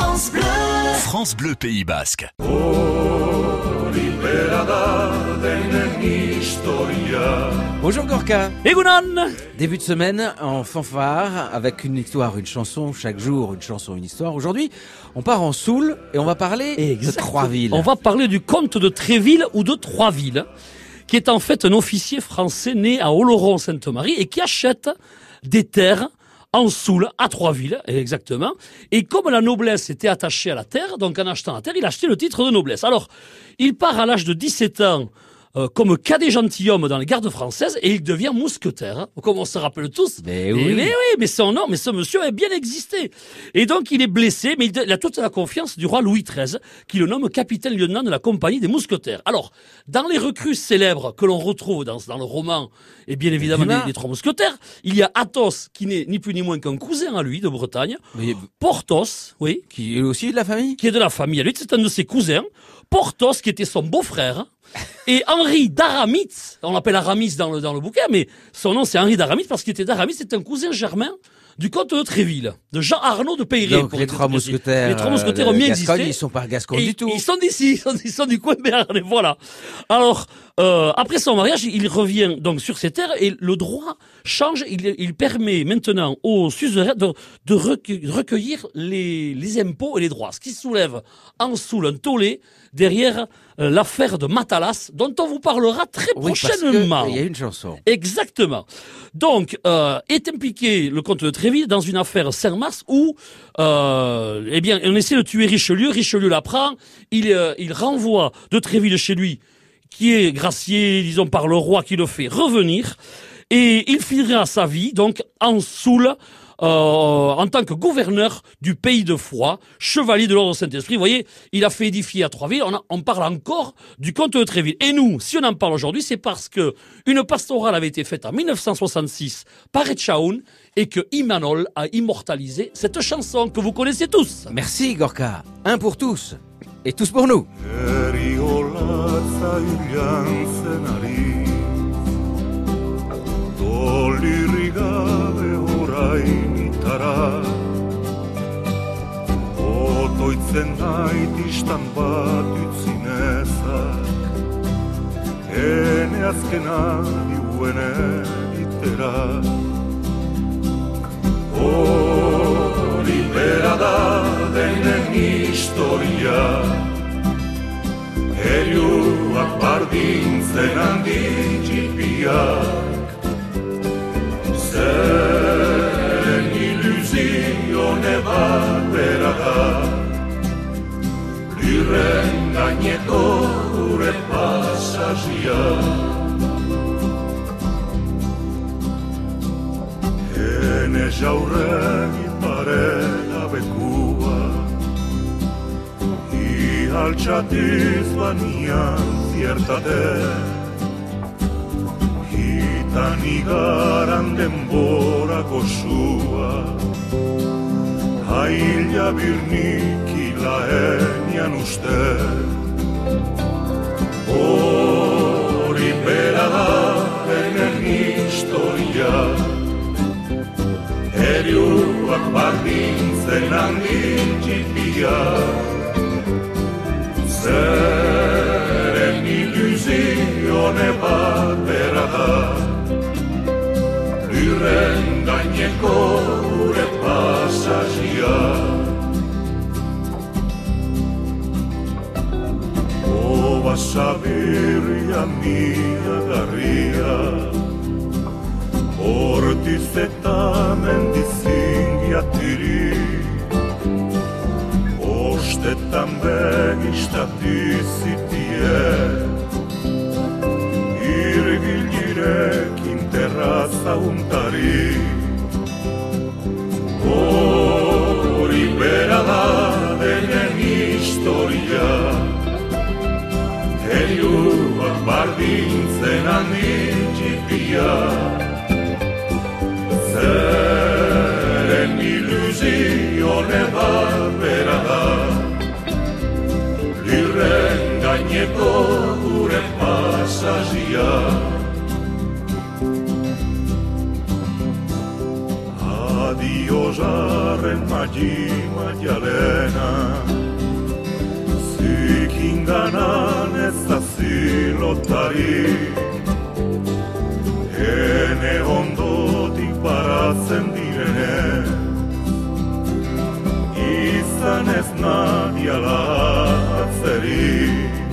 France Bleu. France Bleu Pays Basque. Bonjour Gorka Egunon Début de semaine en fanfare avec une histoire, une chanson, chaque jour une chanson, une histoire. Aujourd'hui, on part en Soule et on va parler de Trois-Villes. On va parler du comte de Tréville ou de Troisville, qui est en fait un officier français né à Oloron-Sainte-Marie et qui achète des terres en Soule, à Troisville, exactement. Et comme la noblesse était attachée à la terre, donc en achetant la terre, il a acheté le titre de noblesse. Alors, il part à l'âge de 17 ans euh, comme cadet gentilhomme dans les gardes françaises et il devient mousquetaire, hein, comme on se rappelle tous. Mais Et- oui. mais oui, mais son nom, mais ce monsieur a bien existé. Et donc il est blessé, mais il a toute la confiance du roi Louis XIII, qui le nomme capitaine-lieutenant de la compagnie des mousquetaires. Alors, dans les recrues célèbres que l'on retrouve dans, dans le roman, et bien évidemment des, des trois mousquetaires, il y a Athos, qui n'est ni plus ni moins qu'un cousin à lui de Bretagne, Mais- Porthos, oui, qui est aussi de la famille? Qui est de la famille à lui, c'est un de ses cousins, Porthos, qui était son beau-frère, et Henri d'Aramis, on l'appelle Aramis dans le, dans le bouquin, mais son nom c'est Henri d'Aramis parce qu'il était d'Aramis, c'est un cousin germain du comte de Tréville, de Jean Arnaud de Peyret. Donc les trois mousquetaires. Les trois mousquetaires euh, ont de bien existé. Ils sont pas gascons du tout. Ils sont d'ici, ils sont, ils sont du coin de Béarn, voilà. Alors, euh, après son mariage, il revient donc sur ses terres et le droit change. Il, il permet maintenant aux suzerains de, de recu- de recueillir les, les impôts et les droits, ce qui soulève en soule un tollé derrière euh, l'affaire de Matalas, dont on vous parlera très Oui, prochainement. il y a une chanson. Exactement. Donc, euh, est impliqué le comte de Tréville dans une affaire Saint-Mars où, euh, eh bien, on essaie de tuer Richelieu. Richelieu l'apprend. Il, euh, il renvoie de Tréville chez lui, qui est gracié, disons, par le roi qui le fait revenir. Et il finira sa vie, donc, en Soule, euh, en tant que gouverneur du pays de Foix, chevalier de l'ordre Saint-Esprit. Vous voyez, il a fait édifier à Troisville. On, a- on parle encore du comte de Tréville. Et nous, si on en parle aujourd'hui, c'est parce que une pastorale avait été faite en 1966 par Etchaoun et que Imanol a immortalisé cette chanson que vous connaissez tous. Merci Gorka. Un pour tous. Et tous pour nous. Eriolatza iriantzen ari Dolirri gabe orain itara. Otoitzen nait istan bat utzinezak Ene azkena diuene itera. Hori bera da denen historia bardintzen handi txipiak Zeren ilusione bat bera da Lirren gaineko gure pasazia Hene jaurren iparela bekua I altxatiz banian ziertate Hitan igaran denbora goxua Haila birnik ilaenian uste. Hori bera da enen historia. Heriuak bardintzen handi txipiak Zeren ilusione bat bera da. Lirren gaineko gure pasazia. Oba sabirria mia garria. Hortiz eta mendizingia tiri Ostetan begistati Irgilirekin terraza untari. Hori bera da denen historia. Heliuak bardintzen handi txipia Zeren ilusione bat bera da. Lirren gaineko gure pasazia Adio jarren magima jalena Zikin ganan ez da zilotari. Ene ondotik baratzen direnez Izan ez nadiala atzeri